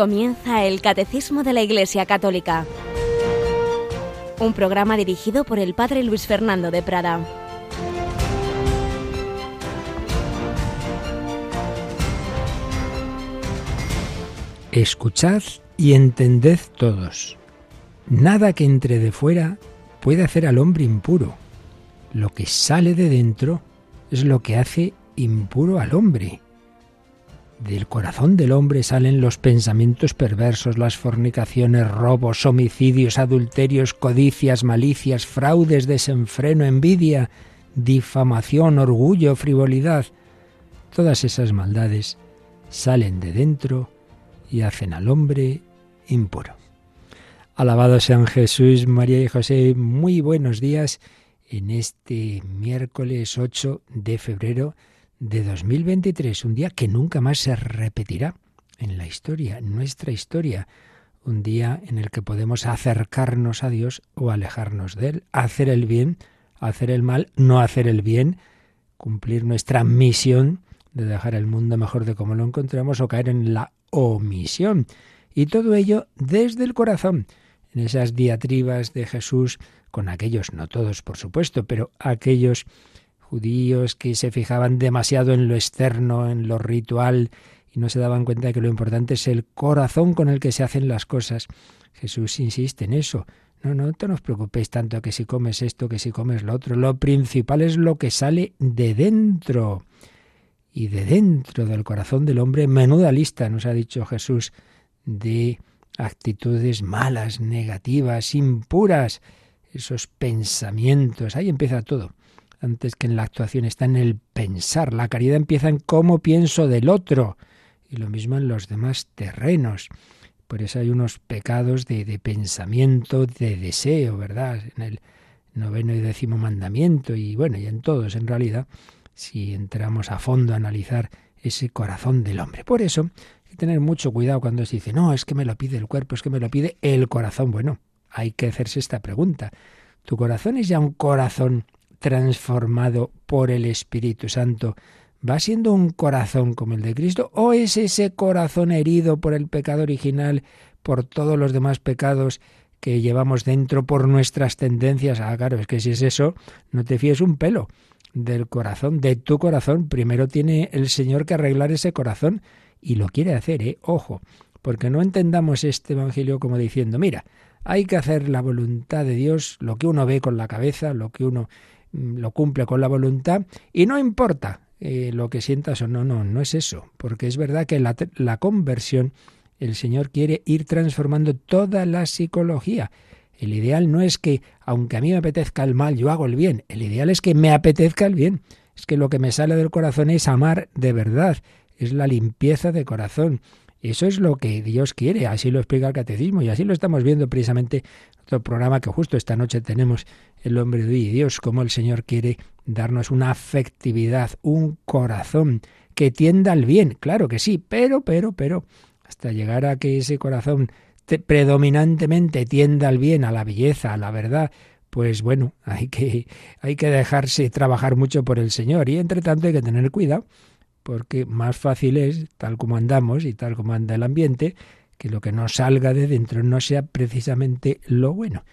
Comienza el Catecismo de la Iglesia Católica, un programa dirigido por el Padre Luis Fernando de Prada. Escuchad y entended todos. Nada que entre de fuera puede hacer al hombre impuro. Lo que sale de dentro es lo que hace impuro al hombre. Del corazón del hombre salen los pensamientos perversos, las fornicaciones, robos, homicidios, adulterios, codicias, malicias, fraudes, desenfreno, envidia, difamación, orgullo, frivolidad. Todas esas maldades salen de dentro y hacen al hombre impuro. Alabado sean Jesús, María y José, muy buenos días en este miércoles 8 de febrero de 2023, un día que nunca más se repetirá en la historia, en nuestra historia, un día en el que podemos acercarnos a Dios o alejarnos de Él, hacer el bien, hacer el mal, no hacer el bien, cumplir nuestra misión de dejar el mundo mejor de como lo encontramos o caer en la omisión. Y todo ello desde el corazón, en esas diatribas de Jesús con aquellos, no todos por supuesto, pero aquellos judíos que se fijaban demasiado en lo externo, en lo ritual, y no se daban cuenta de que lo importante es el corazón con el que se hacen las cosas. Jesús insiste en eso. No, no te nos preocupéis tanto que si comes esto, que si comes lo otro. Lo principal es lo que sale de dentro. Y de dentro del corazón del hombre, menuda lista, nos ha dicho Jesús, de actitudes malas, negativas, impuras, esos pensamientos. Ahí empieza todo antes que en la actuación, está en el pensar. La caridad empieza en cómo pienso del otro y lo mismo en los demás terrenos. Por eso hay unos pecados de, de pensamiento, de deseo, ¿verdad? En el noveno y décimo mandamiento y bueno, y en todos en realidad, si entramos a fondo a analizar ese corazón del hombre. Por eso hay que tener mucho cuidado cuando se dice, no, es que me lo pide el cuerpo, es que me lo pide el corazón. Bueno, hay que hacerse esta pregunta. ¿Tu corazón es ya un corazón transformado por el Espíritu Santo, ¿va siendo un corazón como el de Cristo o es ese corazón herido por el pecado original, por todos los demás pecados que llevamos dentro, por nuestras tendencias? Ah, claro, es que si es eso, no te fíes un pelo del corazón, de tu corazón. Primero tiene el Señor que arreglar ese corazón y lo quiere hacer, ¿eh? Ojo, porque no entendamos este Evangelio como diciendo, mira, hay que hacer la voluntad de Dios, lo que uno ve con la cabeza, lo que uno lo cumple con la voluntad y no importa eh, lo que sientas o no, no, no es eso, porque es verdad que la, la conversión, el Señor quiere ir transformando toda la psicología. El ideal no es que, aunque a mí me apetezca el mal, yo hago el bien. El ideal es que me apetezca el bien. Es que lo que me sale del corazón es amar de verdad, es la limpieza de corazón. Eso es lo que Dios quiere, así lo explica el catecismo y así lo estamos viendo precisamente en otro programa que justo esta noche tenemos el hombre de Dios, como el Señor quiere darnos una afectividad, un corazón que tienda al bien, claro que sí, pero, pero, pero, hasta llegar a que ese corazón predominantemente tienda al bien, a la belleza, a la verdad, pues bueno, hay que, hay que dejarse trabajar mucho por el Señor y entre tanto hay que tener cuidado porque más fácil es, tal como andamos y tal como anda el ambiente, que lo que nos salga de dentro no sea precisamente lo bueno,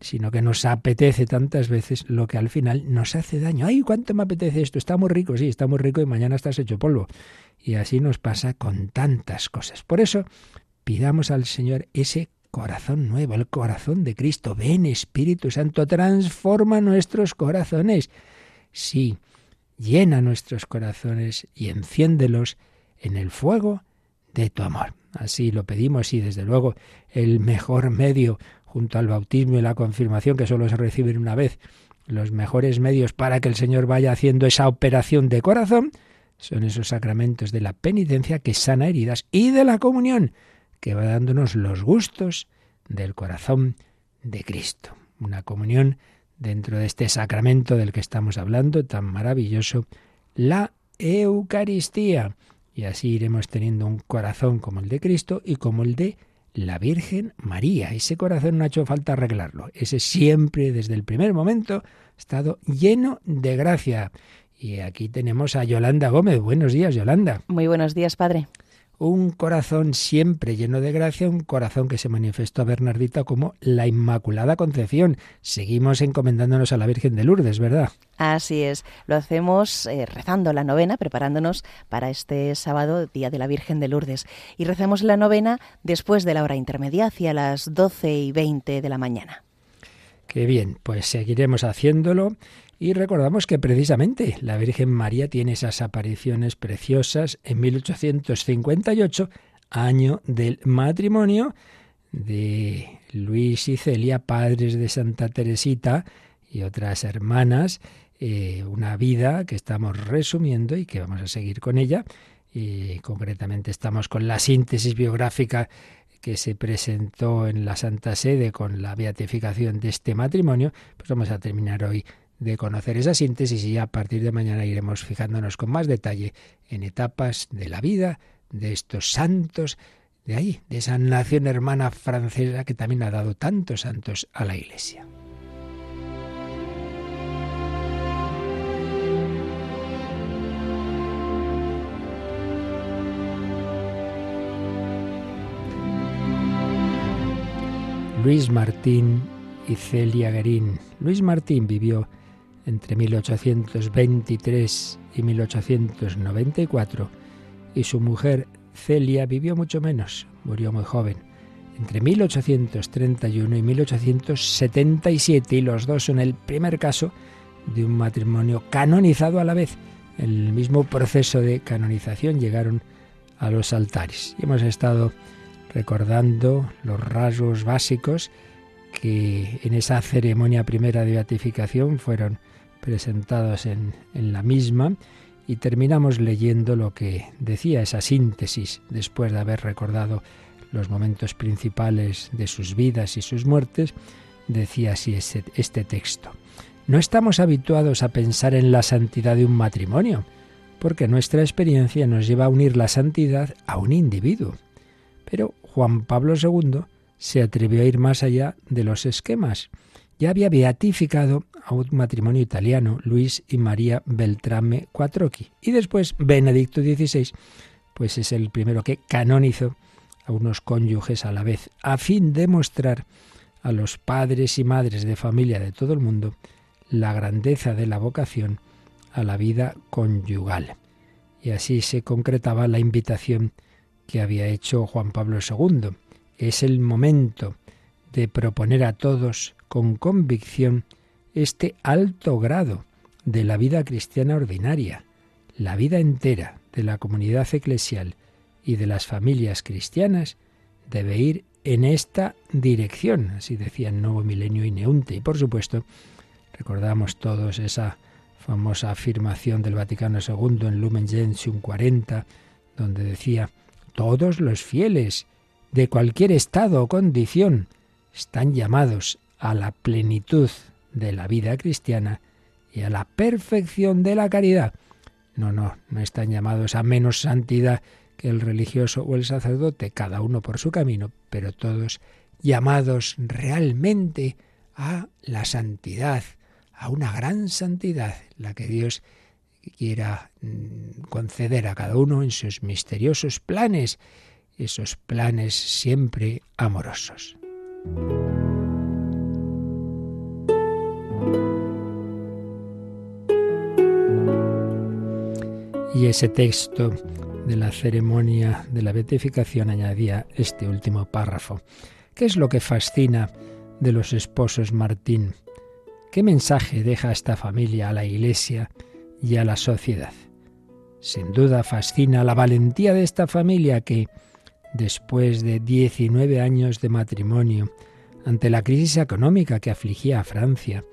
sino que nos apetece tantas veces lo que al final nos hace daño. ¡Ay, cuánto me apetece esto! Está muy rico, sí, está muy rico y mañana estás hecho polvo. Y así nos pasa con tantas cosas. Por eso, pidamos al Señor ese corazón nuevo, el corazón de Cristo. Ven, Espíritu Santo, transforma nuestros corazones. Sí, llena nuestros corazones y enciéndelos en el fuego de tu amor. Así lo pedimos y desde luego el mejor medio junto al bautismo y la confirmación que solo se reciben una vez, los mejores medios para que el Señor vaya haciendo esa operación de corazón son esos sacramentos de la penitencia que sana heridas y de la comunión que va dándonos los gustos del corazón de Cristo. Una comunión dentro de este sacramento del que estamos hablando, tan maravilloso, la Eucaristía. Y así iremos teniendo un corazón como el de Cristo y como el de la Virgen María. Ese corazón no ha hecho falta arreglarlo. Ese siempre, desde el primer momento, ha estado lleno de gracia. Y aquí tenemos a Yolanda Gómez. Buenos días, Yolanda. Muy buenos días, padre. Un corazón siempre lleno de gracia, un corazón que se manifestó a Bernardita como la Inmaculada Concepción. Seguimos encomendándonos a la Virgen de Lourdes, ¿verdad? Así es, lo hacemos eh, rezando la novena, preparándonos para este sábado, Día de la Virgen de Lourdes. Y rezamos la novena después de la hora intermedia, hacia las 12 y 20 de la mañana. Qué bien, pues seguiremos haciéndolo y recordamos que precisamente la Virgen María tiene esas apariciones preciosas en 1858, año del matrimonio de Luis y Celia, padres de Santa Teresita y otras hermanas, eh, una vida que estamos resumiendo y que vamos a seguir con ella. Y concretamente estamos con la síntesis biográfica que se presentó en la Santa Sede con la beatificación de este matrimonio, pues vamos a terminar hoy de conocer esa síntesis y ya a partir de mañana iremos fijándonos con más detalle en etapas de la vida de estos santos, de ahí, de esa nación hermana francesa que también ha dado tantos santos a la Iglesia. Luis Martín y Celia Guerín. Luis Martín vivió entre 1823 y 1894 y su mujer Celia vivió mucho menos, murió muy joven, entre 1831 y 1877 y los dos son el primer caso de un matrimonio canonizado a la vez. En el mismo proceso de canonización llegaron a los altares. Y hemos estado recordando los rasgos básicos que en esa ceremonia primera de beatificación fueron presentados en, en la misma y terminamos leyendo lo que decía esa síntesis después de haber recordado los momentos principales de sus vidas y sus muertes, decía así este, este texto. No estamos habituados a pensar en la santidad de un matrimonio, porque nuestra experiencia nos lleva a unir la santidad a un individuo. Pero Juan Pablo II se atrevió a ir más allá de los esquemas. Ya había beatificado a un matrimonio italiano, Luis y María Beltrame Quattrocchi. Y después Benedicto XVI, pues es el primero que canonizó a unos cónyuges a la vez, a fin de mostrar a los padres y madres de familia de todo el mundo la grandeza de la vocación a la vida conyugal. Y así se concretaba la invitación que había hecho Juan Pablo II. Es el momento de proponer a todos con convicción este alto grado de la vida cristiana ordinaria, la vida entera de la comunidad eclesial y de las familias cristianas debe ir en esta dirección, así decía el Nuevo Milenio y Neunte. Y por supuesto, recordamos todos esa famosa afirmación del Vaticano II en Lumen Gentium 40, donde decía todos los fieles, de cualquier estado o condición, están llamados a la plenitud de la vida cristiana y a la perfección de la caridad. No, no, no están llamados a menos santidad que el religioso o el sacerdote, cada uno por su camino, pero todos llamados realmente a la santidad, a una gran santidad, la que Dios quiera mm, conceder a cada uno en sus misteriosos planes, esos planes siempre amorosos. Y ese texto de la ceremonia de la beatificación añadía este último párrafo. ¿Qué es lo que fascina de los esposos Martín? ¿Qué mensaje deja esta familia a la Iglesia y a la sociedad. Sin duda fascina la valentía de esta familia que, después de 19 años de matrimonio, ante la crisis económica que afligía a Francia,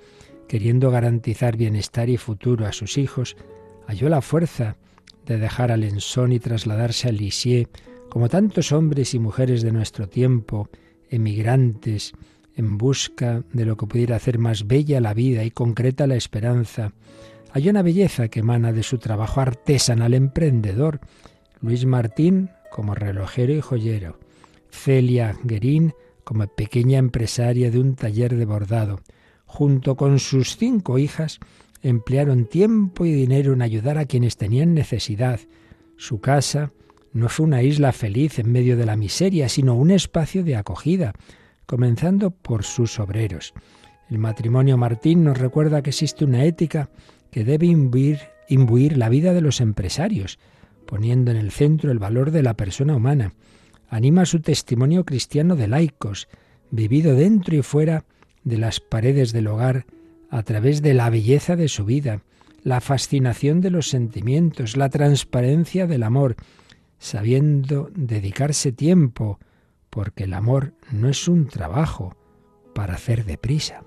queriendo garantizar bienestar y futuro a sus hijos, halló la fuerza de dejar a Lensón y trasladarse a Lisieux, como tantos hombres y mujeres de nuestro tiempo, emigrantes, en busca de lo que pudiera hacer más bella la vida y concreta la esperanza, hay una belleza que emana de su trabajo artesanal emprendedor. Luis Martín como relojero y joyero, Celia Guerín como pequeña empresaria de un taller de bordado. Junto con sus cinco hijas, emplearon tiempo y dinero en ayudar a quienes tenían necesidad. Su casa no fue una isla feliz en medio de la miseria, sino un espacio de acogida, comenzando por sus obreros. El matrimonio Martín nos recuerda que existe una ética que debe imbuir, imbuir la vida de los empresarios, poniendo en el centro el valor de la persona humana. Anima su testimonio cristiano de laicos, vivido dentro y fuera de las paredes del hogar, a través de la belleza de su vida, la fascinación de los sentimientos, la transparencia del amor, sabiendo dedicarse tiempo, porque el amor no es un trabajo para hacer deprisa.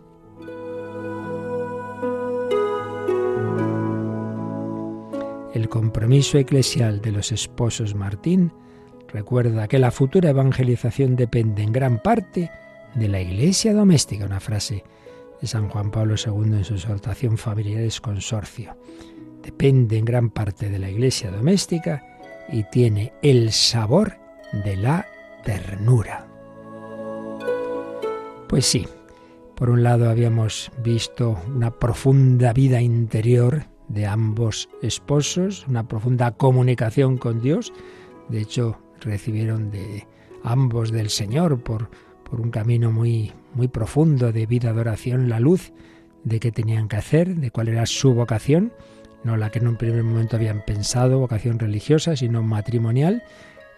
El compromiso eclesial de los esposos Martín recuerda que la futura evangelización depende en gran parte de la iglesia doméstica, una frase de San Juan Pablo II en su exhortación Familiares Consorcio. Depende en gran parte de la iglesia doméstica y tiene el sabor de la ternura. Pues sí, por un lado habíamos visto una profunda vida interior de ambos esposos, una profunda comunicación con Dios. De hecho, recibieron de ambos del Señor por, por un camino muy, muy profundo de vida de oración la luz de qué tenían que hacer, de cuál era su vocación no la que en un primer momento habían pensado, vocación religiosa, sino matrimonial,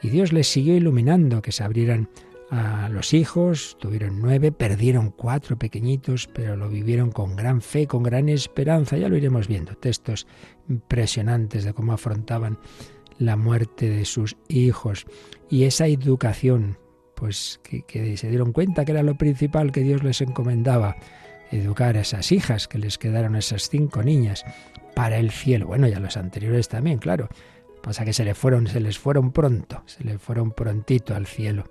y Dios les siguió iluminando, que se abrieran a los hijos, tuvieron nueve, perdieron cuatro pequeñitos, pero lo vivieron con gran fe, con gran esperanza, ya lo iremos viendo, textos impresionantes de cómo afrontaban la muerte de sus hijos y esa educación, pues que, se dieron cuenta que era lo principal que Dios les encomendaba, educar a esas hijas que les quedaron esas cinco niñas para el cielo. Bueno, y a los anteriores también, claro. Pasa que se les fueron, se les fueron pronto, se les fueron prontito al cielo.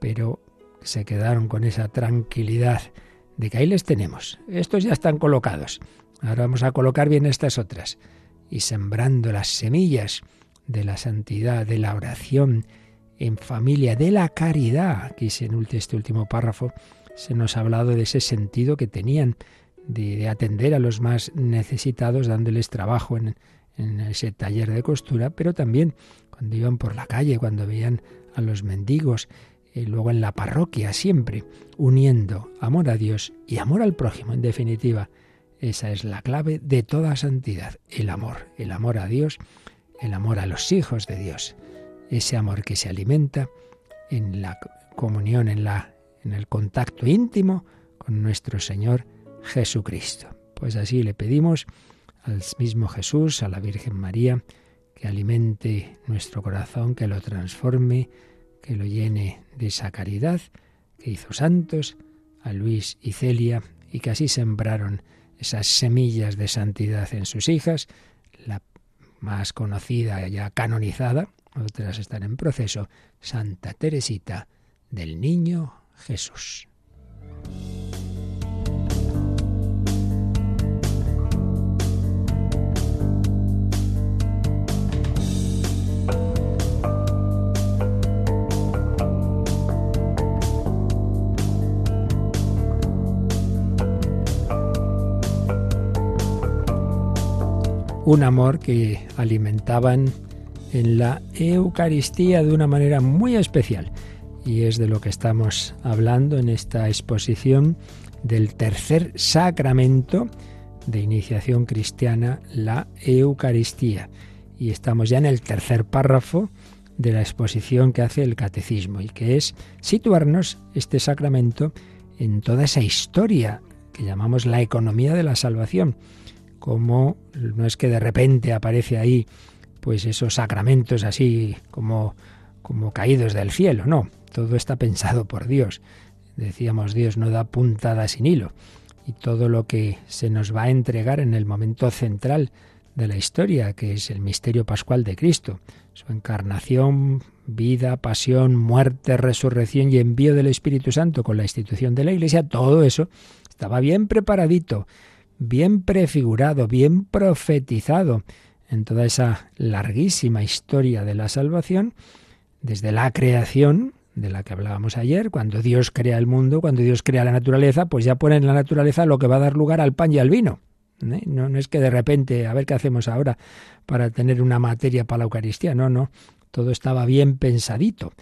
Pero se quedaron con esa tranquilidad de que ahí les tenemos. Estos ya están colocados. Ahora vamos a colocar bien estas otras. Y sembrando las semillas de la santidad, de la oración en familia, de la caridad. Aquí en este último párrafo se nos ha hablado de ese sentido que tenían de, atender a los más necesitados, dándoles trabajo en, ese taller de costura, pero también cuando iban por la calle, cuando veían a los mendigos, y luego en la parroquia, siempre uniendo amor a Dios y amor al prójimo, en definitiva. Esa es la clave de toda santidad, el amor, el amor a Dios, el amor a los hijos de Dios, ese amor que se alimenta en la comunión, en la en el contacto íntimo con nuestro Señor Jesucristo. Pues así le pedimos al mismo Jesús, a la Virgen María, que alimente nuestro corazón, que lo transforme, que lo llene de esa caridad que hizo santos, a Luis y Celia, y que así sembraron esas semillas de santidad en sus hijas, la más conocida ya canonizada, otras están en proceso, Santa Teresita del Niño Jesús. Un amor que alimentaban en la Eucaristía de una manera muy especial. Y es de lo que estamos hablando en esta exposición del tercer sacramento de iniciación cristiana, la Eucaristía. Y estamos ya en el tercer párrafo de la exposición que hace el catecismo y que es situarnos este sacramento en toda esa historia que llamamos la economía de la salvación como no es que de repente aparece ahí pues esos sacramentos así como como caídos del cielo, no, todo está pensado por Dios. Decíamos, Dios no da puntada sin hilo. Y todo lo que se nos va a entregar en el momento central de la historia, que es el misterio pascual de Cristo, su encarnación, vida, pasión, muerte, resurrección y envío del Espíritu Santo con la institución de la Iglesia, todo eso estaba bien preparadito bien prefigurado, bien profetizado en toda esa larguísima historia de la salvación, desde la creación, de la que hablábamos ayer, cuando Dios crea el mundo, cuando Dios crea la naturaleza, pues ya pone en la naturaleza lo que va a dar lugar al pan y al vino. ¿eh? No, no es que de repente, a ver qué hacemos ahora para tener una materia para la Eucaristía, no, no. todo estaba bien pensadito,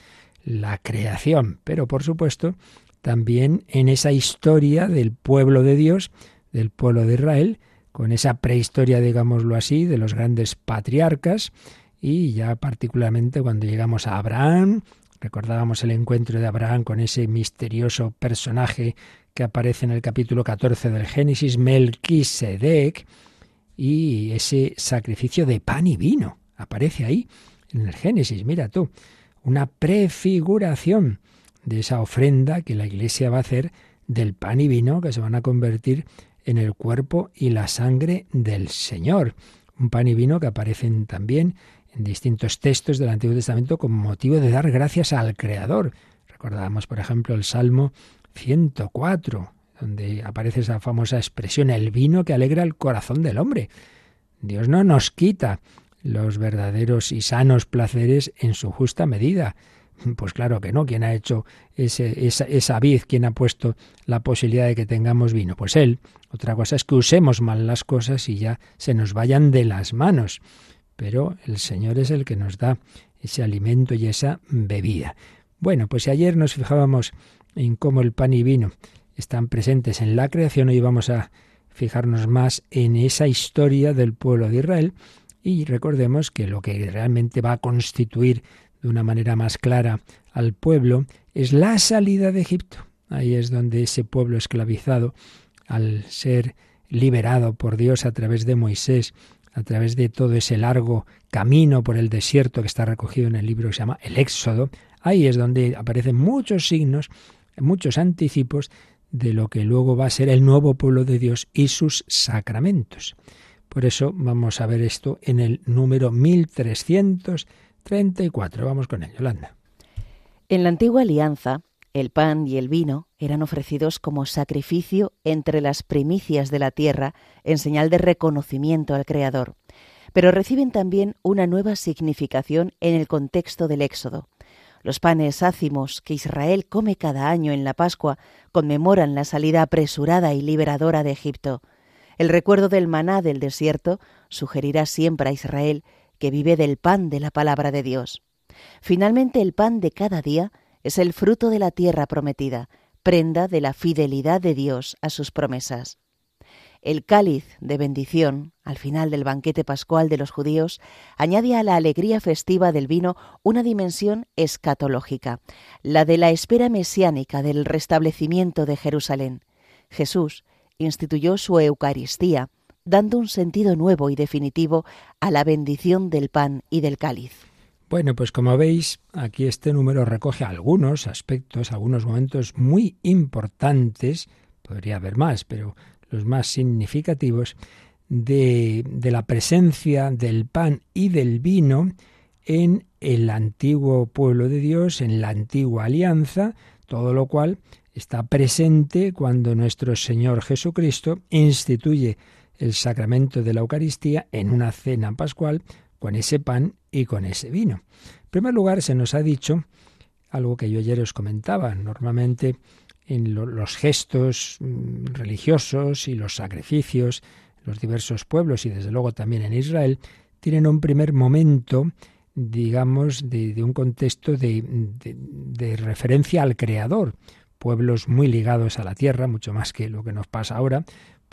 la creación, pero por supuesto también en esa historia del pueblo de Dios, del pueblo de Israel, con esa prehistoria, digámoslo así, de los grandes patriarcas, y ya particularmente cuando llegamos a Abraham, recordábamos el encuentro de Abraham con ese misterioso personaje que aparece en el capítulo 14 del Génesis, Melquisedec, y ese sacrificio de pan y vino, aparece ahí en el Génesis, mira tú, una prefiguración de esa ofrenda que la Iglesia va a hacer del pan y vino que se van a convertir en el cuerpo y la sangre del Señor. Un pan y vino que aparecen también en distintos textos del Antiguo Testamento como motivo de dar gracias al Creador. Recordábamos, por ejemplo, el Salmo 104, donde aparece esa famosa expresión, el vino que alegra el corazón del hombre. Dios no nos quita los verdaderos y sanos placeres en su justa medida. Pues claro que no. ¿Quién ha hecho ese, esa, esa vid? ¿Quién ha puesto la posibilidad de que tengamos vino? Pues Él. Otra cosa es que usemos mal las cosas y ya se nos vayan de las manos. Pero el Señor es el que nos da ese alimento y esa bebida. Bueno, pues si ayer nos fijábamos en cómo el pan y vino están presentes en la creación, hoy vamos a fijarnos más en esa historia del pueblo de Israel y recordemos que lo que realmente va a constituir de una manera más clara al pueblo es la salida de Egipto. Ahí es donde ese pueblo esclavizado, al ser liberado por Dios a través de Moisés, a través de todo ese largo camino por el desierto que está recogido en el libro que se llama El Éxodo, ahí es donde aparecen muchos signos, muchos anticipos de lo que luego va a ser el nuevo pueblo de Dios y sus sacramentos. Por eso vamos a ver esto en el número 1334. Vamos con ello, Yolanda. En la antigua alianza, el pan y el vino eran ofrecidos como sacrificio entre las primicias de la tierra en señal de reconocimiento al Creador, pero reciben también una nueva significación en el contexto del Éxodo. Los panes ácimos que Israel come cada año en la Pascua conmemoran la salida apresurada y liberadora de Egipto. El recuerdo del maná del desierto sugerirá siempre a Israel que vive del pan de la palabra de Dios. Finalmente, el pan de cada día es el fruto de la tierra prometida, prenda de la fidelidad de Dios a sus promesas. El cáliz de bendición, al final del banquete pascual de los judíos, añade a la alegría festiva del vino una dimensión escatológica, la de la espera mesiánica del restablecimiento de Jerusalén. Jesús instituyó su Eucaristía, dando un sentido nuevo y definitivo a la bendición del pan y del cáliz. Bueno, pues como veis, aquí este número recoge algunos aspectos, algunos momentos muy importantes, podría haber más, pero los más significativos, de, de la presencia del pan y del vino en el antiguo pueblo de Dios, en la antigua alianza, todo lo cual está presente cuando nuestro Señor Jesucristo instituye el sacramento de la Eucaristía en una cena pascual con ese pan y con ese vino. En primer lugar, se nos ha dicho algo que yo ayer os comentaba. Normalmente en los gestos mm, religiosos y los sacrificios, los diversos pueblos y desde luego también en Israel, tienen un primer momento, digamos, de, un contexto de, de, referencia al Creador. Pueblos muy ligados a la tierra, mucho más que lo que nos pasa ahora,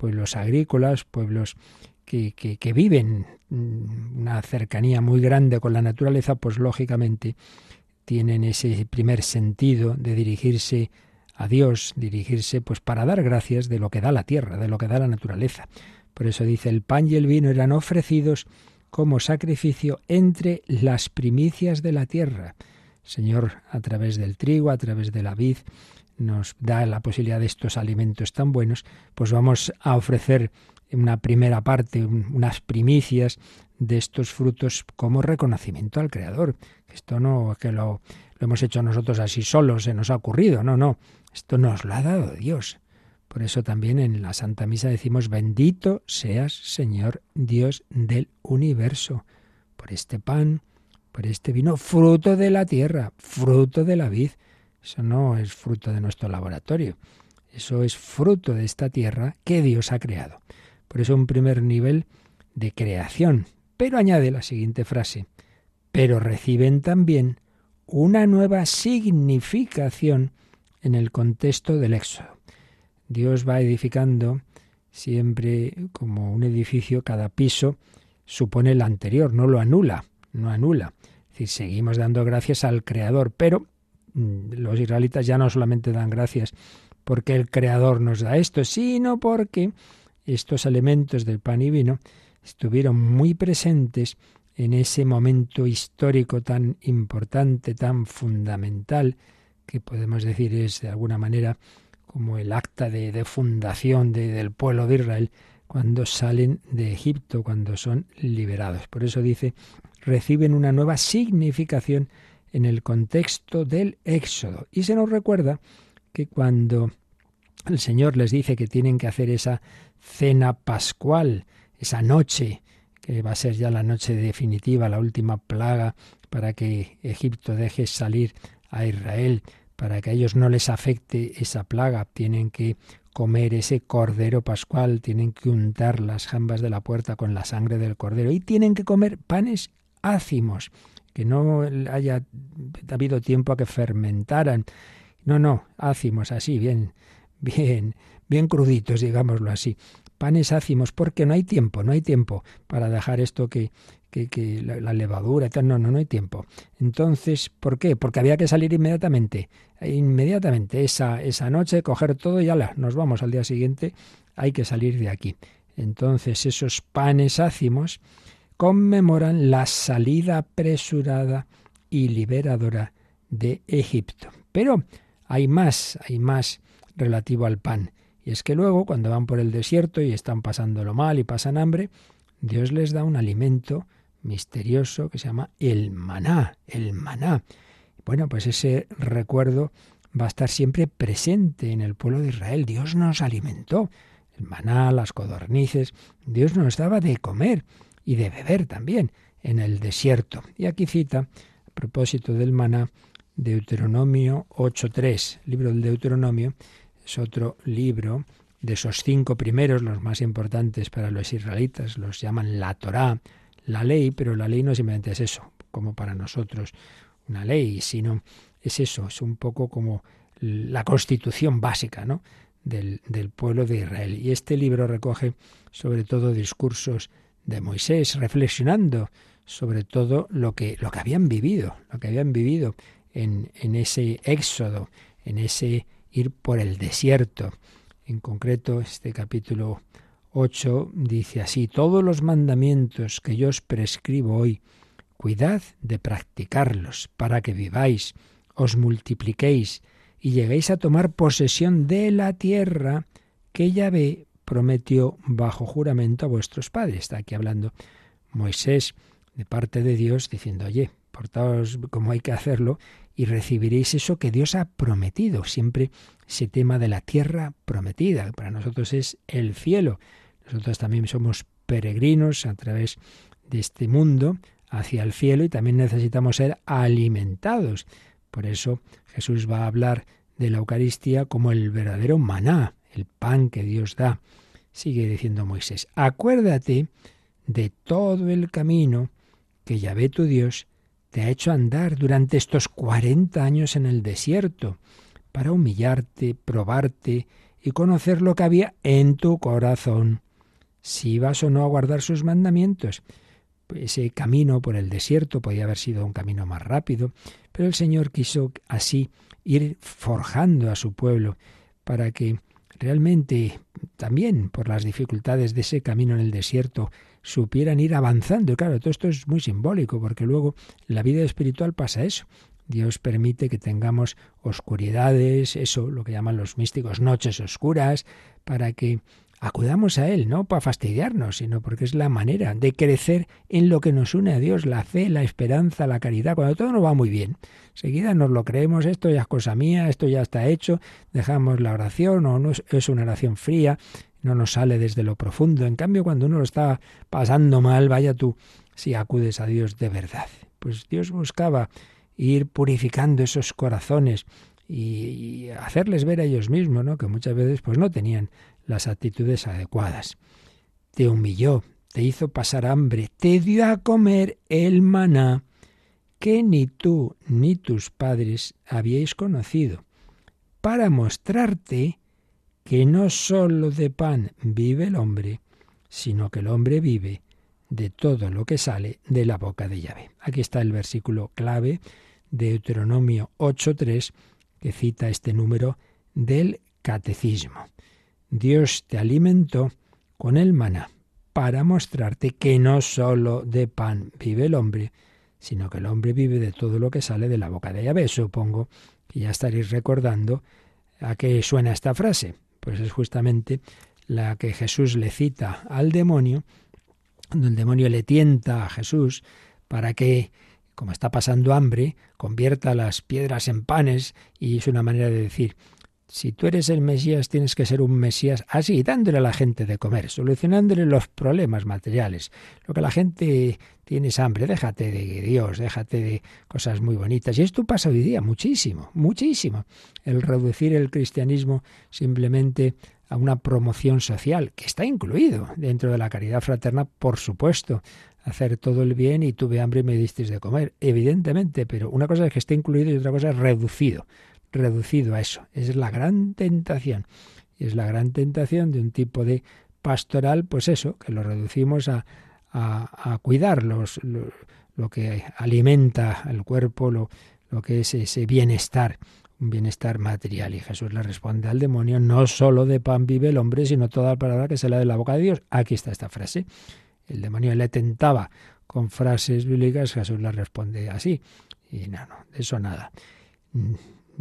pueblos agrícolas, pueblos que, que, que viven mm, una cercanía muy grande con la naturaleza, pues lógicamente tienen ese primer sentido de dirigirse a Dios, dirigirse pues para dar gracias de lo que da la tierra, de lo que da la naturaleza. Por eso dice, el pan y el vino eran ofrecidos como sacrificio entre las primicias de la tierra. Señor, a través del trigo, a través de la vid, nos da la posibilidad de estos alimentos tan buenos, pues vamos a ofrecer una primera parte, unas primicias de estos frutos como reconocimiento al Creador. Esto no que lo, lo hemos hecho nosotros así solos, se nos ha ocurrido, no, no. Esto nos lo ha dado Dios. Por eso también en la Santa Misa decimos, bendito seas, Señor Dios del universo, por este pan, por este vino, fruto de la tierra, fruto de la vid. Eso no es fruto de nuestro laboratorio, eso es fruto de esta tierra que Dios ha creado. Por eso un primer nivel de creación. Pero añade la siguiente frase, pero reciben también una nueva significación en el contexto del Éxodo. Dios va edificando siempre como un edificio, cada piso supone el anterior, no lo anula, no anula. Es decir, seguimos dando gracias al Creador, pero los israelitas ya no solamente dan gracias porque el Creador nos da esto, sino porque estos elementos del pan y vino estuvieron muy presentes en ese momento histórico tan importante, tan fundamental, que podemos decir es de alguna manera como el acta de, fundación del pueblo de Israel cuando salen de Egipto, cuando son liberados. Por eso dice, reciben una nueva significación en el contexto del Éxodo. Y se nos recuerda que cuando el Señor les dice que tienen que hacer esa cena pascual, esa noche, que va a ser ya la noche definitiva, la última plaga, para que Egipto deje salir a Israel, para que a ellos no les afecte esa plaga, tienen que comer ese cordero pascual, tienen que untar las jambas de la puerta con la sangre del cordero y tienen que comer panes ácimos, que no haya habido tiempo a que fermentaran. No, no, ácimos así, bien, bien, bien cruditos, digámoslo así panes ácimos, porque no hay tiempo, no hay tiempo para dejar esto que, que, que la, levadura, no, no, no hay tiempo. Entonces, ¿por qué? Porque había que salir inmediatamente, inmediatamente, esa, esa noche, coger todo y ala, nos vamos al día siguiente, hay que salir de aquí. Entonces, esos panes ácimos conmemoran la salida apresurada y liberadora de Egipto. Pero hay más, hay más relativo al pan. Y es que luego, cuando van por el desierto y están pasándolo mal y pasan hambre, Dios les da un alimento misterioso que se llama el maná, el maná. Bueno, pues ese recuerdo va a estar siempre presente en el pueblo de Israel. Dios nos alimentó. El maná, las codornices, Dios nos daba de comer y de beber también en el desierto. Y aquí cita, a propósito del maná, Deuteronomio 8.3, libro del Deuteronomio, es otro libro de esos cinco primeros, los más importantes para los israelitas, los llaman la Torá, la ley, pero la ley no simplemente es eso, como para nosotros una ley, sino es eso, es un poco como la constitución básica ¿no? del, del pueblo de Israel. Y este libro recoge sobre todo discursos de Moisés, reflexionando sobre todo lo que, lo que habían vivido, lo que habían vivido en, en ese éxodo, en ese ir por el desierto. En concreto, este capítulo 8 dice así, todos los mandamientos que yo os prescribo hoy, cuidad de practicarlos para que viváis, os multipliquéis y lleguéis a tomar posesión de la tierra que Yahvé prometió bajo juramento a vuestros padres. Está aquí hablando Moisés de parte de Dios diciendo, oye, portaos como hay que hacerlo y recibiréis eso que Dios ha prometido. Siempre ese tema de la tierra prometida. Para nosotros es el cielo. Nosotros también somos peregrinos a través de este mundo hacia el cielo y también necesitamos ser alimentados. Por eso Jesús va a hablar de la Eucaristía como el verdadero maná, el pan que Dios da. Sigue diciendo Moisés, acuérdate de todo el camino que Yahvé tu Dios te ha hecho andar durante estos cuarenta años en el desierto, para humillarte, probarte y conocer lo que había en tu corazón, si vas o no a guardar sus mandamientos. Ese camino por el desierto podía haber sido un camino más rápido, pero el Señor quiso así ir forjando a su pueblo para que realmente también por las dificultades de ese camino en el desierto supieran ir avanzando. claro, todo esto es muy simbólico, porque luego la vida espiritual pasa eso. Dios permite que tengamos oscuridades, eso, lo que llaman los místicos noches oscuras, para que acudamos a Él, no para fastidiarnos, sino porque es la manera de crecer en lo que nos une a Dios, la fe, la esperanza, la caridad, cuando todo nos va muy bien. Seguida nos lo creemos, esto ya es cosa mía, esto ya está hecho, dejamos la oración o no es una oración fría, no nos sale desde lo profundo. En cambio, cuando uno lo está pasando mal, vaya tú si acudes a Dios de verdad. Pues Dios buscaba ir purificando esos corazones y, hacerles ver a ellos mismos, ¿no? que muchas veces pues no tenían las actitudes adecuadas. Te humilló, te hizo pasar hambre, te dio a comer el maná que ni tú ni tus padres habíais conocido, para mostrarte que no sólo de pan vive el hombre, sino que el hombre vive de todo lo que sale de la boca de Yahvé. Aquí está el versículo clave de Deuteronomio 8.3 que cita este número del catecismo. Dios te alimentó con el maná para mostrarte que no sólo de pan vive el hombre, sino que el hombre vive de todo lo que sale de la boca de Yahvé. Supongo que ya estaréis recordando a qué suena esta frase. Pues es justamente la que Jesús le cita al demonio cuando el demonio le tienta a Jesús para que, como está pasando hambre, convierta las piedras en panes y es una manera de decir, si tú eres el Mesías, tienes que ser un Mesías así, dándole a la gente de comer, solucionándole los problemas materiales. Lo que la gente tiene es hambre, déjate de Dios, déjate de cosas muy bonitas. Y esto pasa hoy día muchísimo, muchísimo. El reducir el cristianismo simplemente a una promoción social, que está incluido dentro de la caridad fraterna, por supuesto, hacer todo el bien y tuve hambre y me disteis de comer, evidentemente, pero una cosa es que esté incluido y otra cosa es reducido, reducido a eso. Es la gran tentación. Y es la gran tentación de un tipo de pastoral, pues eso, que lo reducimos a, a, cuidar los, lo, que alimenta el cuerpo, lo, lo que es ese bienestar un bienestar material. Y Jesús le responde al demonio, no solo de pan vive el hombre, sino toda palabra que sale de la boca de Dios. Aquí está esta frase. El demonio le tentaba con frases bíblicas, Jesús le responde así. Y no, no, de eso nada.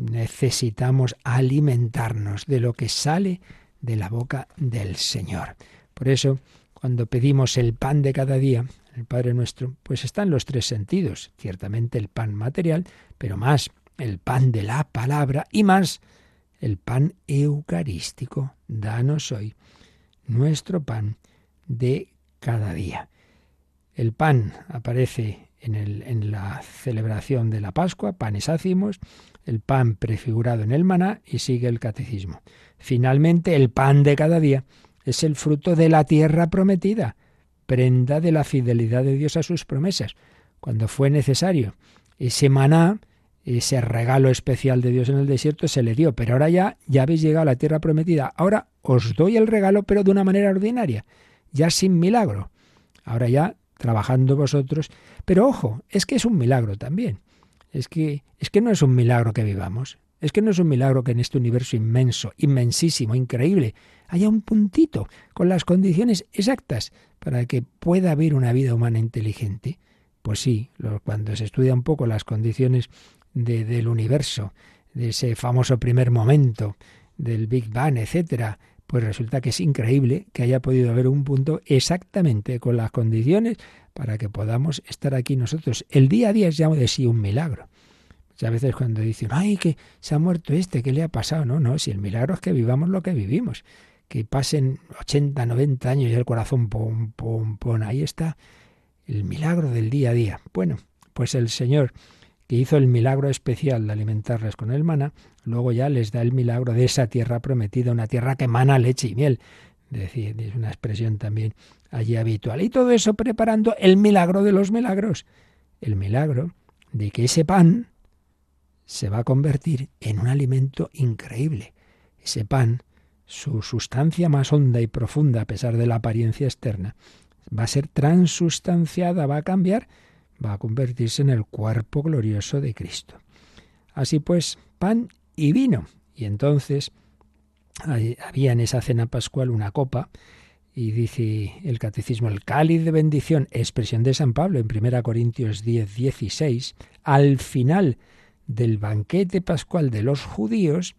Necesitamos alimentarnos de lo que sale de la boca del Señor. Por eso, cuando pedimos el pan de cada día, el Padre nuestro, pues está en los tres sentidos. Ciertamente el pan material, pero más el pan de la palabra y más el pan eucarístico. Danos hoy nuestro pan de cada día. El pan aparece en, el, en, la celebración de la Pascua, panes ácimos, el pan prefigurado en el maná y sigue el catecismo. Finalmente, el pan de cada día es el fruto de la tierra prometida, prenda de la fidelidad de Dios a sus promesas. Cuando fue necesario ese maná, ese regalo especial de Dios en el desierto se le dio, pero ahora ya, ya habéis llegado a la tierra prometida. Ahora os doy el regalo, pero de una manera ordinaria, ya sin milagro. Ahora ya trabajando vosotros, pero ojo, es que es un milagro también. Es que es que no es un milagro que vivamos, es que no es un milagro que en este universo inmenso, inmensísimo, increíble, haya un puntito con las condiciones exactas para que pueda haber una vida humana inteligente. Pues sí, cuando se estudia un poco las condiciones del universo, de ese famoso primer momento, del Big Bang, etcétera, pues resulta que es increíble que haya podido haber un punto exactamente con las condiciones para que podamos estar aquí nosotros. El día a día es ya de sí un milagro. a veces cuando dicen, ay, que se ha muerto este, ¿qué le ha pasado? No, no, si el milagro es que vivamos lo que vivimos. Que pasen 80, 90 años y el corazón pum, pum, pum. Ahí está el milagro del día a día. Bueno, pues el Señor que hizo el milagro especial de alimentarles con el maná, luego ya les da el milagro de esa tierra prometida, una tierra que emana leche y miel. Es decir, es una expresión también allí habitual. Y todo eso preparando el milagro de los milagros. El milagro de que ese pan se va a convertir en un alimento increíble. Ese pan, su sustancia más honda y profunda, a pesar de la apariencia externa, va a ser transustanciada, va a cambiar va a convertirse en el cuerpo glorioso de Cristo. Así pues, pan y vino. Y entonces había en esa cena pascual una copa, y dice el catecismo, el cáliz de bendición, expresión de San Pablo en 1 Corintios 10, 16, al final del banquete pascual de los judíos,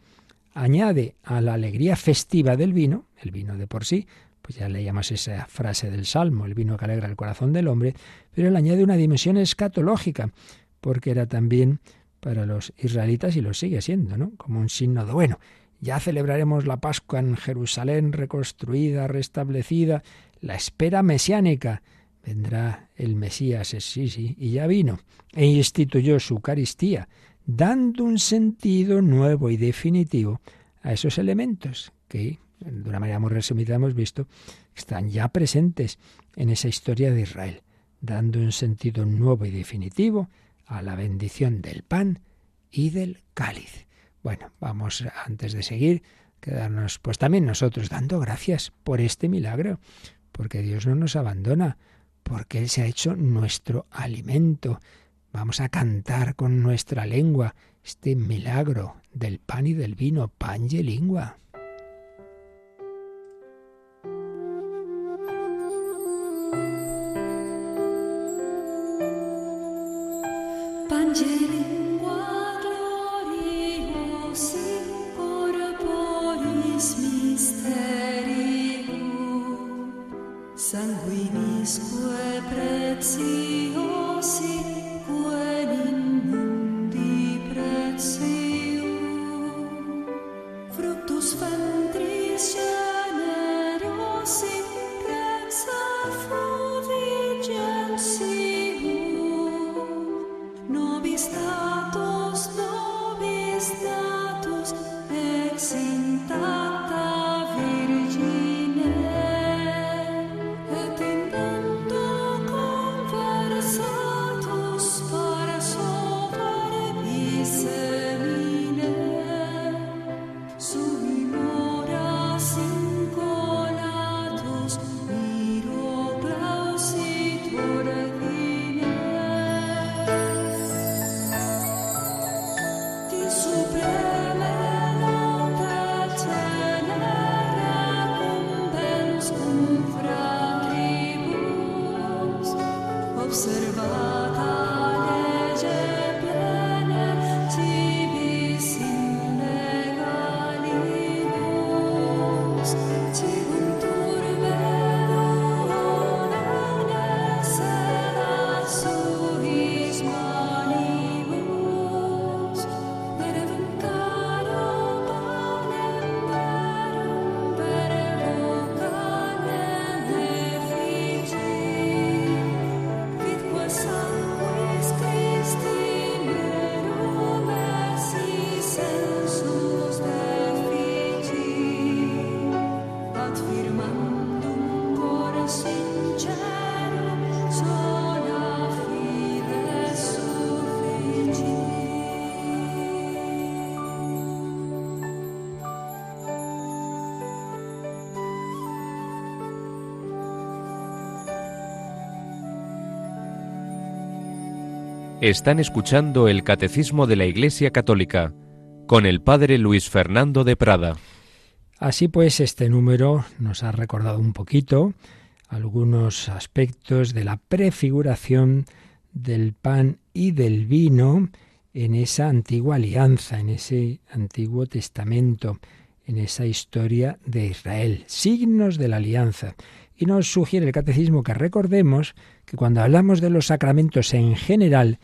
añade a la alegría festiva del vino, el vino de por sí, pues ya leíamos esa frase del Salmo, el vino que alegra el corazón del hombre, pero él añade una dimensión escatológica, porque era también para los israelitas y lo sigue siendo, ¿no? Como un signo de, bueno, ya celebraremos la Pascua en Jerusalén reconstruida, restablecida, la espera mesiánica. Vendrá el Mesías, sí, sí, y ya vino, e instituyó su Eucaristía, dando un sentido nuevo y definitivo a esos elementos que de una manera muy resumida hemos visto, están ya presentes en esa historia de Israel, dando un sentido nuevo y definitivo a la bendición del pan y del cáliz. Bueno, vamos antes de seguir, quedarnos pues también nosotros dando gracias por este milagro, porque Dios no nos abandona, porque Él se ha hecho nuestro alimento. Vamos a cantar con nuestra lengua este milagro del pan y del vino, pan y lengua. Están escuchando el Catecismo de la Iglesia Católica con el Padre Luis Fernando de Prada. Así pues, este número nos ha recordado un poquito algunos aspectos de la prefiguración del pan y del vino en esa antigua alianza, en ese antiguo testamento, en esa historia de Israel, signos de la alianza. Y nos sugiere el catecismo que recordemos que cuando hablamos de los sacramentos en general,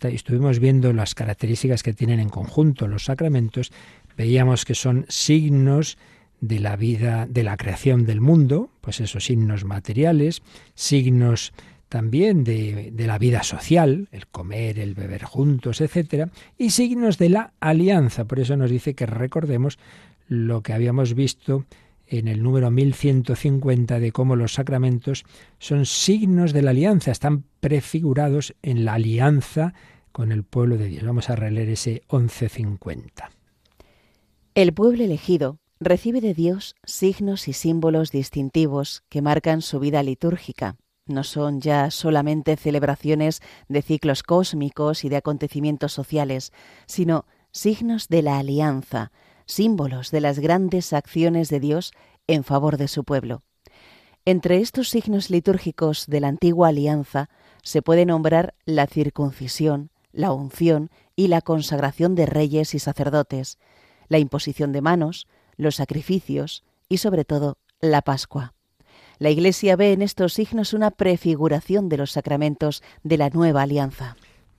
estuvimos viendo las características que tienen en conjunto los sacramentos, veíamos que son signos de la vida, de la creación del mundo, pues esos signos materiales, signos también de, de, la vida social, el comer, el beber juntos, etcétera, y signos de la alianza. Por eso nos dice que recordemos lo que habíamos visto en el número 1150 de cómo los sacramentos son signos de la alianza, están prefigurados en la alianza con el pueblo de Dios. Vamos a releer ese 1150. El pueblo elegido recibe de Dios signos y símbolos distintivos que marcan su vida litúrgica. No son ya solamente celebraciones de ciclos cósmicos y de acontecimientos sociales, sino signos de la alianza, símbolos de las grandes acciones de Dios en favor de su pueblo. Entre estos signos litúrgicos de la antigua alianza se puede nombrar la circuncisión, la unción y la consagración de reyes y sacerdotes, la imposición de manos, los sacrificios y sobre todo la Pascua. La Iglesia ve en estos signos una prefiguración de los sacramentos de la nueva alianza.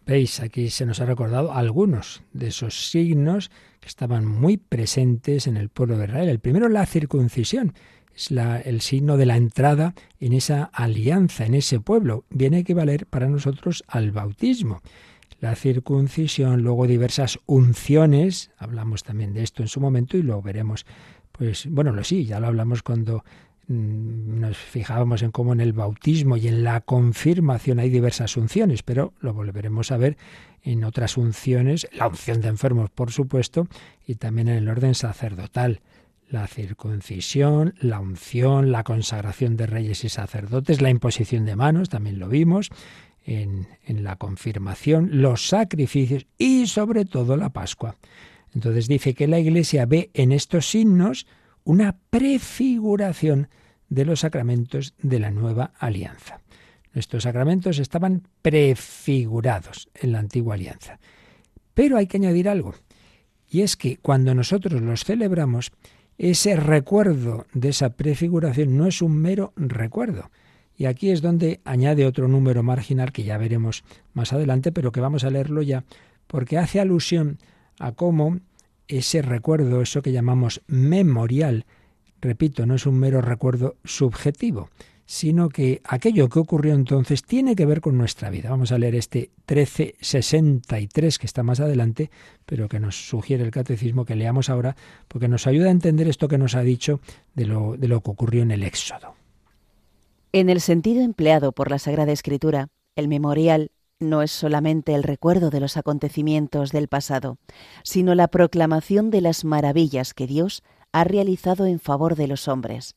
Veis, aquí se nos ha recordado algunos de esos signos que estaban muy presentes en el pueblo de Israel. El primero, la circuncisión. Es la, el signo de la entrada en esa alianza, en ese pueblo. Viene a equivaler para nosotros al bautismo. La circuncisión, luego diversas unciones, hablamos también de esto en su momento y lo veremos, pues bueno, lo sí, ya lo hablamos cuando nos fijábamos en cómo en el bautismo y en la confirmación hay diversas unciones, pero lo volveremos a ver en otras unciones, la unción de enfermos, por supuesto, y también en el orden sacerdotal la circuncisión, la unción, la consagración de reyes y sacerdotes, la imposición de manos, también lo vimos, en, en, la confirmación, los sacrificios y sobre todo la Pascua. Entonces dice que la Iglesia ve en estos signos una prefiguración de los sacramentos de la nueva alianza. Estos sacramentos estaban prefigurados en la antigua alianza. Pero hay que añadir algo, y es que cuando nosotros los celebramos, ese recuerdo de esa prefiguración no es un mero recuerdo. Y aquí es donde añade otro número marginal que ya veremos más adelante, pero que vamos a leerlo ya, porque hace alusión a cómo ese recuerdo, eso que llamamos memorial, repito, no es un mero recuerdo subjetivo, sino que aquello que ocurrió entonces tiene que ver con nuestra vida. Vamos a leer este 1363 que está más adelante, pero que nos sugiere el catecismo que leamos ahora, porque nos ayuda a entender esto que nos ha dicho de lo, de lo que ocurrió en el Éxodo. En el sentido empleado por la Sagrada Escritura, el memorial no es solamente el recuerdo de los acontecimientos del pasado, sino la proclamación de las maravillas que Dios ha realizado en favor de los hombres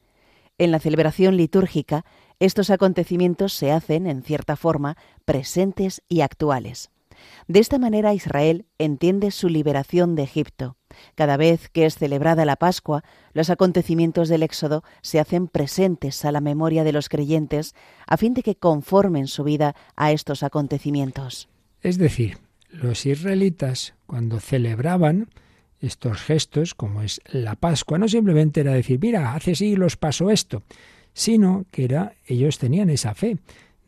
en la celebración litúrgica, estos acontecimientos se hacen, en cierta forma, presentes y actuales. De esta manera Israel entiende su liberación de Egipto. Cada vez que es celebrada la Pascua, los acontecimientos del Éxodo se hacen presentes a la memoria de los creyentes a fin de que conformen su vida a estos acontecimientos. Es decir, los israelitas, cuando celebraban, estos gestos, como es la Pascua, no simplemente era decir, mira, hace siglos pasó esto, sino que era, ellos tenían esa fe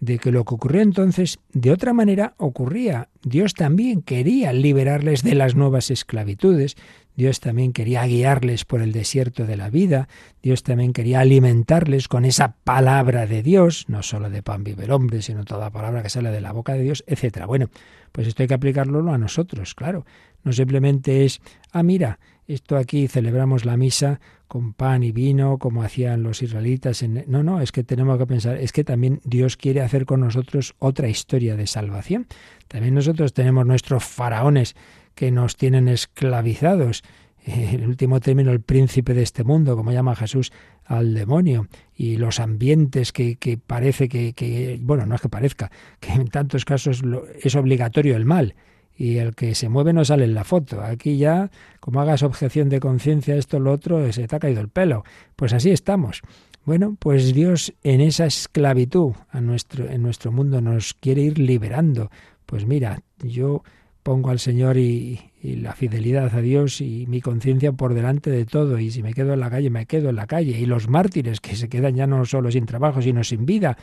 de que lo que ocurrió entonces de otra manera ocurría. Dios también quería liberarles de las nuevas esclavitudes, Dios también quería guiarles por el desierto de la vida, Dios también quería alimentarles con esa palabra de Dios, no solo de pan vive el hombre, sino toda palabra que sale de la boca de Dios, etcétera. Bueno, pues esto hay que aplicarlo a nosotros, claro. No simplemente es, ah, mira, esto aquí celebramos la misa con pan y vino, como hacían los israelitas. En... No, no, es que tenemos que pensar, es que también Dios quiere hacer con nosotros otra historia de salvación. También nosotros tenemos nuestros faraones que nos tienen esclavizados. En último término, el príncipe de este mundo, como llama Jesús al demonio, y los ambientes que, que parece que, que, bueno, no es que parezca, que en tantos casos es obligatorio el mal y el que se mueve no sale en la foto. Aquí ya, como hagas objeción de conciencia, esto, lo otro, se te ha caído el pelo. Pues así estamos. Bueno, pues Dios en esa esclavitud a nuestro, en nuestro mundo nos quiere ir liberando. Pues mira, yo pongo al Señor y, y la fidelidad a Dios y mi conciencia por delante de todo. Y si me quedo en la calle, me quedo en la calle. Y los mártires que se quedan ya no solo sin trabajo, sino sin vida,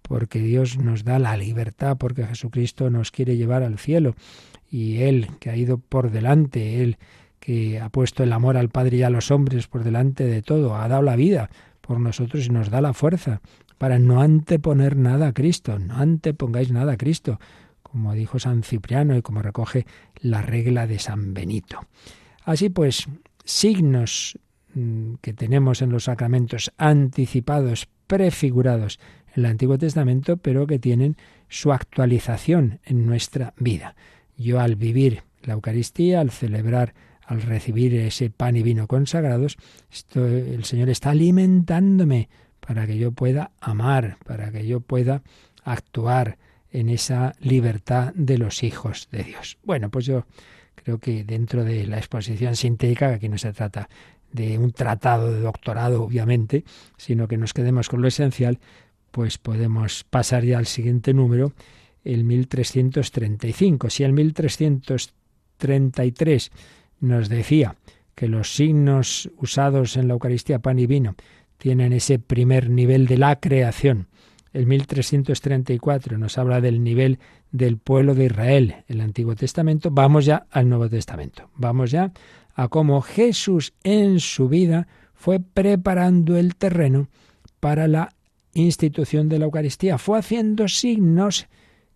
porque Dios nos da la libertad, porque Jesucristo nos quiere llevar al cielo y Él que ha ido por delante, Él que ha puesto el amor al Padre y a los hombres por delante de todo, ha dado la vida por nosotros y nos da la fuerza para no anteponer nada a Cristo, no antepongáis nada a Cristo, como dijo San Cipriano y como recoge la regla de San Benito. Así pues, signos mm, que tenemos en los sacramentos anticipados, prefigurados en el Antiguo Testamento, pero que tienen su actualización en nuestra vida. Yo al vivir la Eucaristía, al celebrar, al recibir ese pan y vino consagrados, el Señor está alimentándome para que yo pueda amar, para que yo pueda actuar en esa libertad de los hijos de Dios. Bueno, pues yo creo que dentro de la exposición sintética, que aquí no se trata de un tratado de doctorado, obviamente, sino que nos quedemos con lo esencial, pues podemos pasar ya al siguiente número el 1335. Si el 1333 nos decía que los signos usados en la Eucaristía, pan y vino, tienen ese primer nivel de la creación, el 1334 nos habla del nivel del pueblo de Israel, el Antiguo Testamento, vamos ya al Nuevo Testamento. Vamos ya a cómo Jesús en su vida fue preparando el terreno para la institución de la Eucaristía, fue haciendo signos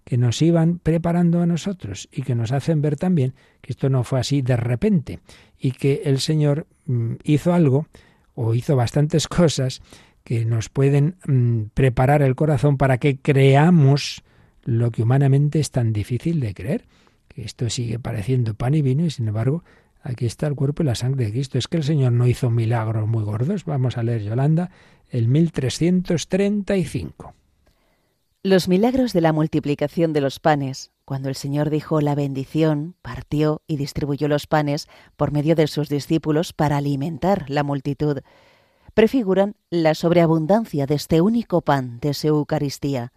que nos iban preparando a nosotros y que nos hacen ver también que esto no fue así de repente y que el Señor mm, hizo algo o hizo bastantes cosas que nos pueden mm, preparar el corazón para que creamos lo que humanamente es tan difícil de creer. Que esto sigue pareciendo pan y vino y sin embargo aquí está el cuerpo y la sangre de Cristo. Es que el Señor no hizo milagros muy gordos. Vamos a leer Yolanda el 1335. Los milagros de la multiplicación de los panes, cuando el Señor dijo la bendición, partió y distribuyó los panes por medio de sus discípulos para alimentar la multitud prefiguran la sobreabundancia de este único pan de su Eucaristía.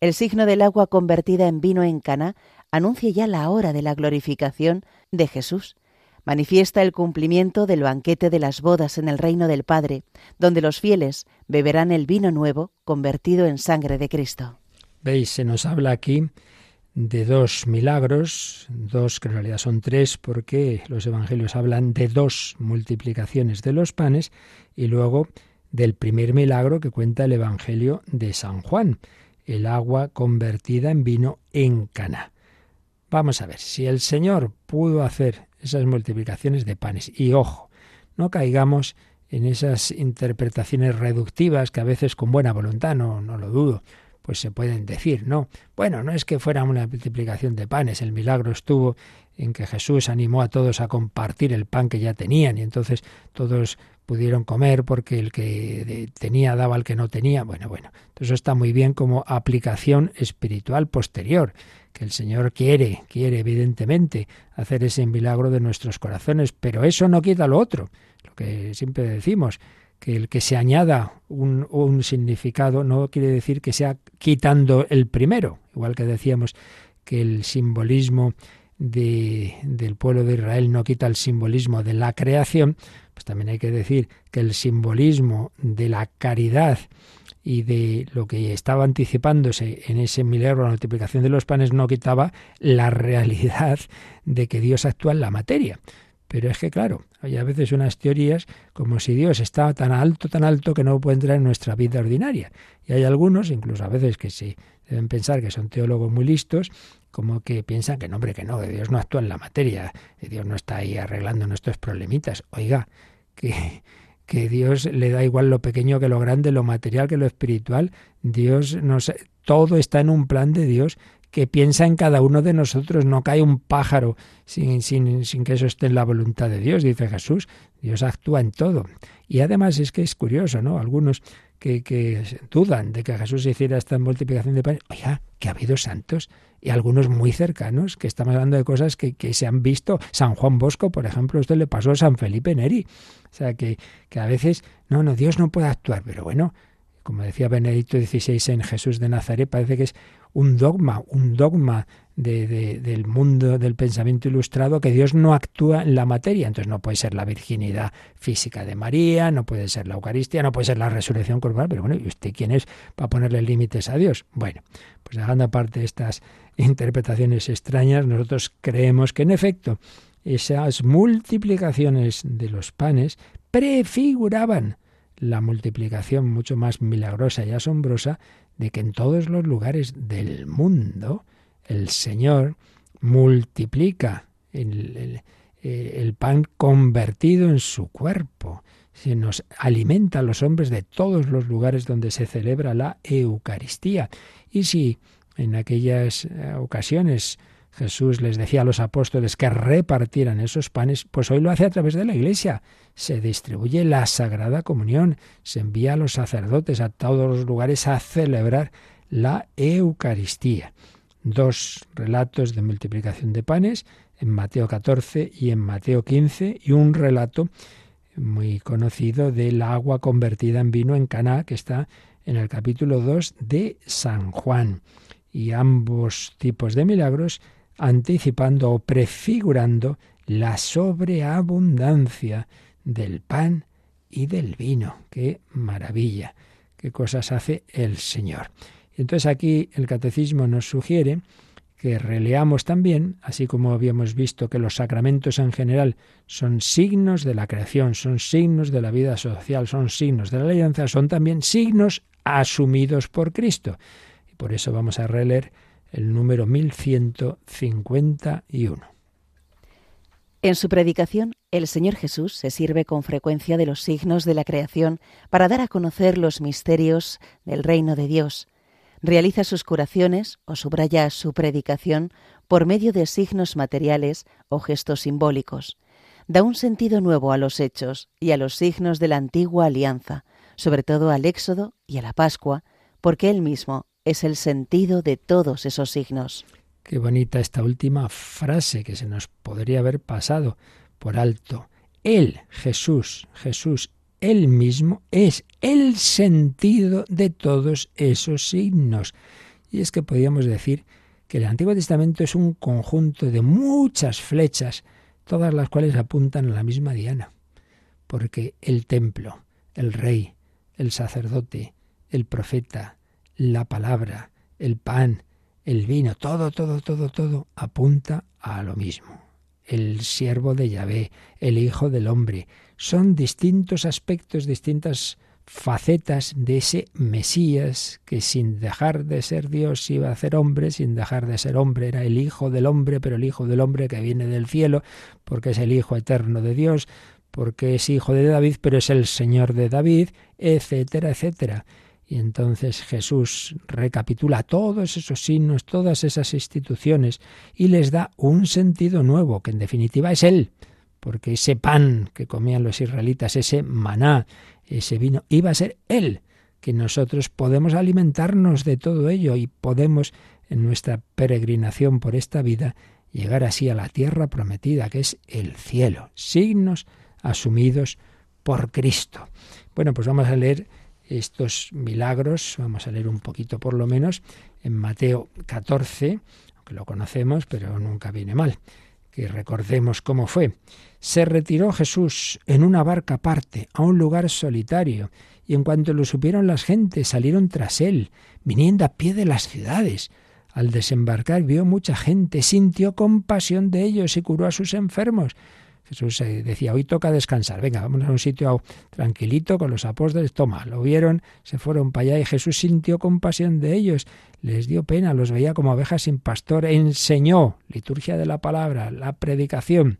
El signo del agua convertida en vino en Cana anuncia ya la hora de la glorificación de Jesús. Manifiesta el cumplimiento del banquete de las bodas en el reino del Padre, donde los fieles beberán el vino nuevo convertido en sangre de Cristo. Veis, se nos habla aquí de dos milagros, dos que en realidad son tres porque los evangelios hablan de dos multiplicaciones de los panes y luego del primer milagro que cuenta el evangelio de San Juan, el agua convertida en vino en Cana. Vamos a ver, si el Señor pudo hacer esas multiplicaciones de panes y ojo, no caigamos en esas interpretaciones reductivas que a veces con buena voluntad, no, no lo dudo, pues se pueden decir, no, bueno, no es que fuera una multiplicación de panes, el milagro estuvo en que Jesús animó a todos a compartir el pan que ya tenían y entonces todos pudieron comer porque el que tenía daba al que no tenía. Bueno, bueno, eso está muy bien como aplicación espiritual posterior, que el Señor quiere, quiere evidentemente hacer ese milagro de nuestros corazones, pero eso no quita lo otro, lo que siempre decimos, que el que se añada un, un, significado no quiere decir que sea quitando el primero, igual que decíamos que el simbolismo de, del pueblo de Israel no quita el simbolismo de la creación, pues también hay que decir que el simbolismo de la caridad y de lo que estaba anticipándose en ese milagro, la multiplicación de los panes, no quitaba la realidad de que Dios actúa en la materia. Pero es que, claro, hay a veces unas teorías como si Dios estaba tan alto, tan alto que no puede entrar en nuestra vida ordinaria. Y hay algunos, incluso a veces que se deben pensar que son teólogos muy listos, como que piensan que no, hombre, que no, que Dios no actúa en la materia, que Dios no está ahí arreglando nuestros problemitas. Oiga, que, que Dios le da igual lo pequeño que lo grande, lo material que lo espiritual. Dios nos, todo está en un plan de Dios que piensa en cada uno de nosotros. No cae un pájaro sin, sin, sin que eso esté en la voluntad de Dios, dice Jesús. Dios actúa en todo. Y además es que es curioso, ¿no? Algunos que, que dudan de que Jesús hiciera esta multiplicación de panes. Oiga, que ha habido santos y algunos muy cercanos, que estamos hablando de cosas que, que, se han visto. San Juan Bosco, por ejemplo, esto le pasó a San Felipe Neri. O sea, que, que a veces, no, no, Dios no puede actuar, pero bueno, como decía Benedicto XVI en Jesús de Nazaret, parece que es un dogma, un dogma de, del mundo del pensamiento ilustrado que Dios no actúa en la materia. Entonces no puede ser la virginidad física de María, no puede ser la Eucaristía, no puede ser la resurrección corporal, pero bueno, ¿y usted quién es para ponerle límites a Dios? Bueno, pues dejando aparte estas interpretaciones extrañas, nosotros creemos que en efecto esas multiplicaciones de los panes prefiguraban la multiplicación mucho más milagrosa y asombrosa de que en todos los lugares del mundo el Señor multiplica el, el, pan convertido en su cuerpo. Se nos alimenta a los hombres de todos los lugares donde se celebra la Eucaristía. Y si en aquellas eh, ocasiones Jesús les decía a los apóstoles que repartieran esos panes, pues hoy lo hace a través de la Iglesia. Se distribuye la Sagrada Comunión, se envía a los sacerdotes a todos los lugares a celebrar la Eucaristía. Dos relatos de multiplicación de panes en Mateo 14 y en Mateo 15 y un relato muy conocido del agua convertida en vino en Caná que está en el capítulo 2 de San Juan. Y ambos tipos de milagros anticipando o prefigurando la sobreabundancia del pan y del vino. ¡Qué maravilla! ¿Qué cosas hace el Señor? Entonces aquí el catecismo nos sugiere que releamos también, así como habíamos visto que los sacramentos en general son signos de la creación, son signos de la vida social, son signos de la alianza, son también signos asumidos por Cristo. Y por eso vamos a releer el número 1151. En su predicación, El Señor Jesús se sirve con frecuencia de los signos de la creación para dar a conocer los misterios del reino de Dios. Realiza sus curaciones o subraya su predicación por medio de signos materiales o gestos simbólicos. Da un sentido nuevo a los hechos y a los signos de la antigua alianza, sobre todo al Éxodo y a la Pascua, porque Él mismo es el sentido de todos esos signos. Qué bonita esta última frase que se nos podría haber pasado por alto. Él, Jesús, Jesús, Él mismo es el sentido de todos esos signos. Y es que podríamos decir que el Antiguo Testamento es un conjunto de muchas flechas, todas las cuales apuntan a la misma diana. Porque el templo, el rey, el sacerdote, el profeta, la palabra, el pan, el vino, todo, todo, todo, todo apunta a lo mismo el siervo de Yahvé, el Hijo del Hombre. Son distintos aspectos, distintas facetas de ese Mesías que sin dejar de ser Dios iba a ser hombre, sin dejar de ser hombre era el Hijo del Hombre, pero el Hijo del Hombre que viene del cielo, porque es el Hijo eterno de Dios, porque es hijo de David, pero es el Señor de David, etcétera, etcétera. Y entonces Jesús recapitula todos esos signos, todas esas instituciones y les da un sentido nuevo, que en definitiva es Él, porque ese pan que comían los israelitas, ese maná, ese vino, iba a ser Él, que nosotros podemos alimentarnos de todo ello y podemos en nuestra peregrinación por esta vida llegar así a la tierra prometida, que es el cielo, signos asumidos por Cristo. Bueno, pues vamos a leer estos milagros, vamos a leer un poquito por lo menos, en Mateo 14, aunque lo conocemos, pero nunca viene mal, que recordemos cómo fue. Se retiró Jesús en una barca aparte, a un lugar solitario, y en cuanto lo supieron las gentes, salieron tras él, viniendo a pie de las ciudades. Al desembarcar vio mucha gente, sintió compasión de ellos y curó a sus enfermos. Jesús decía, hoy toca descansar, venga, vamos a un sitio tranquilito con los apóstoles, toma, lo vieron, se fueron para allá y Jesús sintió compasión de ellos, les dio pena, los veía como abejas sin pastor, enseñó, liturgia de la palabra, la predicación,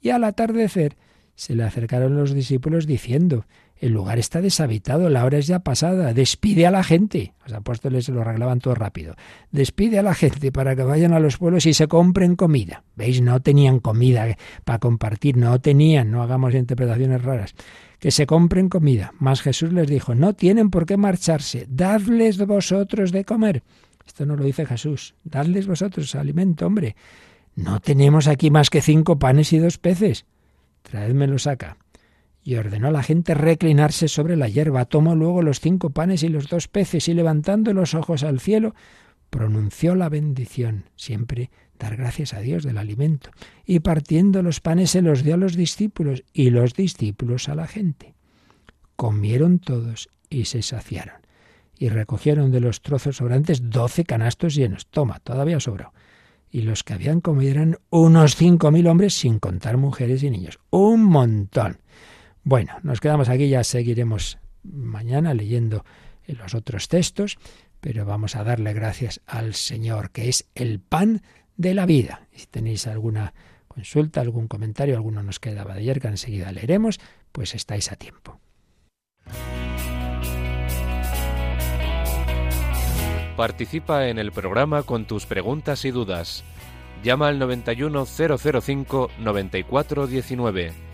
y al atardecer se le acercaron los discípulos diciendo, el lugar está deshabitado, la hora es ya pasada, despide a la gente. Los apóstoles se lo arreglaban todo rápido. Despide a la gente para que vayan a los pueblos y se compren comida. ¿Veis? No tenían comida para compartir, no tenían, no hagamos interpretaciones raras. Que se compren comida. Mas Jesús les dijo, no tienen por qué marcharse, dadles vosotros de comer. Esto no lo dice Jesús, dadles vosotros alimento, hombre. No tenemos aquí más que cinco panes y dos peces. Traédmelos acá y ordenó a la gente reclinarse sobre la hierba. Tomó luego los cinco panes y los dos peces y levantando los ojos al cielo, pronunció la bendición, siempre dar gracias a Dios del alimento, y partiendo los panes se los dio a los discípulos y los discípulos a la gente. Comieron todos y se saciaron, y recogieron de los trozos sobrantes doce canastos llenos. Toma, todavía sobró. Y los que habían comido eran unos cinco mil hombres, sin contar mujeres y niños. Un montón. Bueno, nos quedamos aquí, ya seguiremos mañana leyendo los otros textos, pero vamos a darle gracias al Señor, que es el pan de la vida. si tenéis alguna consulta, algún comentario, alguno nos quedaba de ayer que enseguida leeremos, pues estáis a tiempo. Participa en el programa con tus preguntas y dudas. Llama al 91005 9419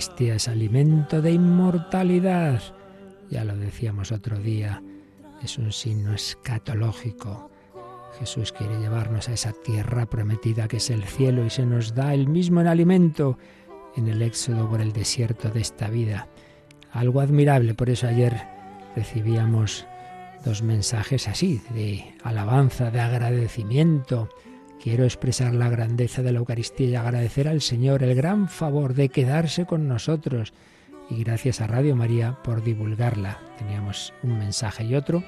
Es alimento de inmortalidad. Ya lo decíamos otro día, es un signo escatológico. Jesús quiere llevarnos a esa tierra prometida que es el cielo y se nos da el mismo en alimento en el éxodo por el desierto de esta vida. Algo admirable, por eso ayer recibíamos dos mensajes así, de alabanza, de agradecimiento Quiero expresar la grandeza de la Eucaristía y agradecer al Señor el gran favor de quedarse con nosotros. Y gracias a Radio María por divulgarla. Teníamos un mensaje y otro.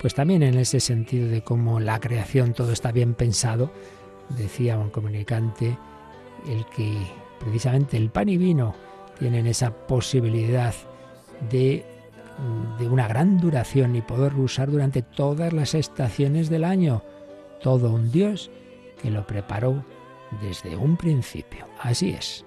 Pues también en ese sentido de cómo la creación todo está bien pensado, decía un comunicante, el que precisamente el pan y vino tienen esa posibilidad de, de una gran duración y poder usar durante todas las estaciones del año. Todo un Dios que lo preparó desde un principio. Así es.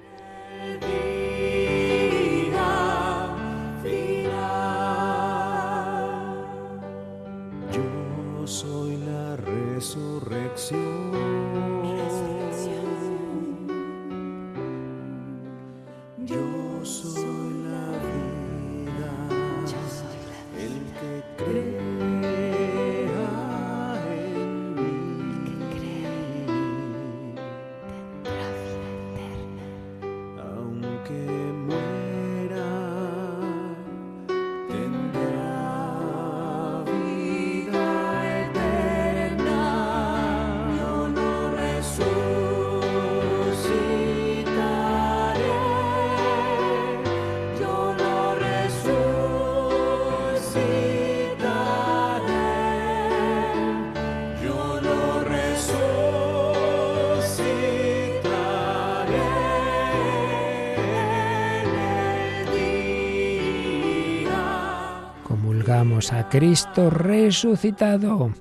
Cristo resucitado.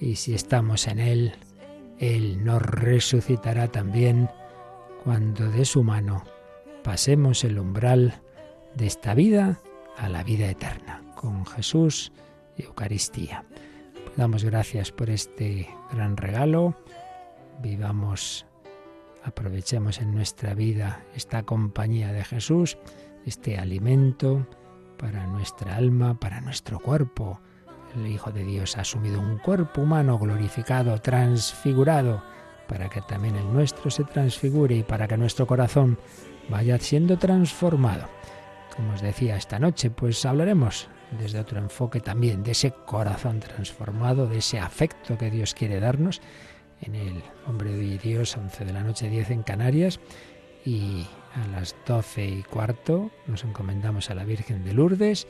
Y si estamos en Él, Él nos resucitará también cuando de su mano pasemos el umbral de esta vida a la vida eterna, con Jesús y Eucaristía. Pues damos gracias por este gran regalo. Vivamos, aprovechemos en nuestra vida esta compañía de Jesús, este alimento para nuestra alma, para nuestro cuerpo. El Hijo de Dios ha asumido un cuerpo humano glorificado, transfigurado, para que también el nuestro se transfigure y para que nuestro corazón vaya siendo transformado. Como os decía esta noche, pues hablaremos desde otro enfoque también de ese corazón transformado, de ese afecto que Dios quiere darnos en el Hombre de Dios, 11 de la noche, 10 en Canarias. y a las doce y cuarto nos encomendamos a la Virgen de Lourdes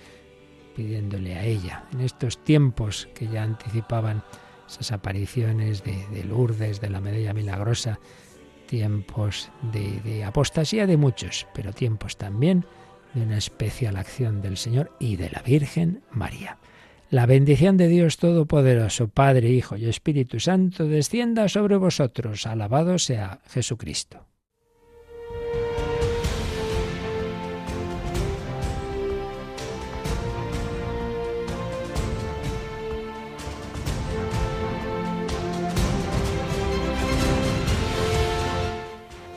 pidiéndole a ella en estos tiempos que ya anticipaban esas apariciones de, Lourdes, de la medalla milagrosa, tiempos de, de apostasía de muchos, pero tiempos también de una especial acción del Señor y de la Virgen María. La bendición de Dios Todopoderoso, Padre, Hijo y Espíritu Santo, descienda sobre vosotros. Alabado sea Jesucristo.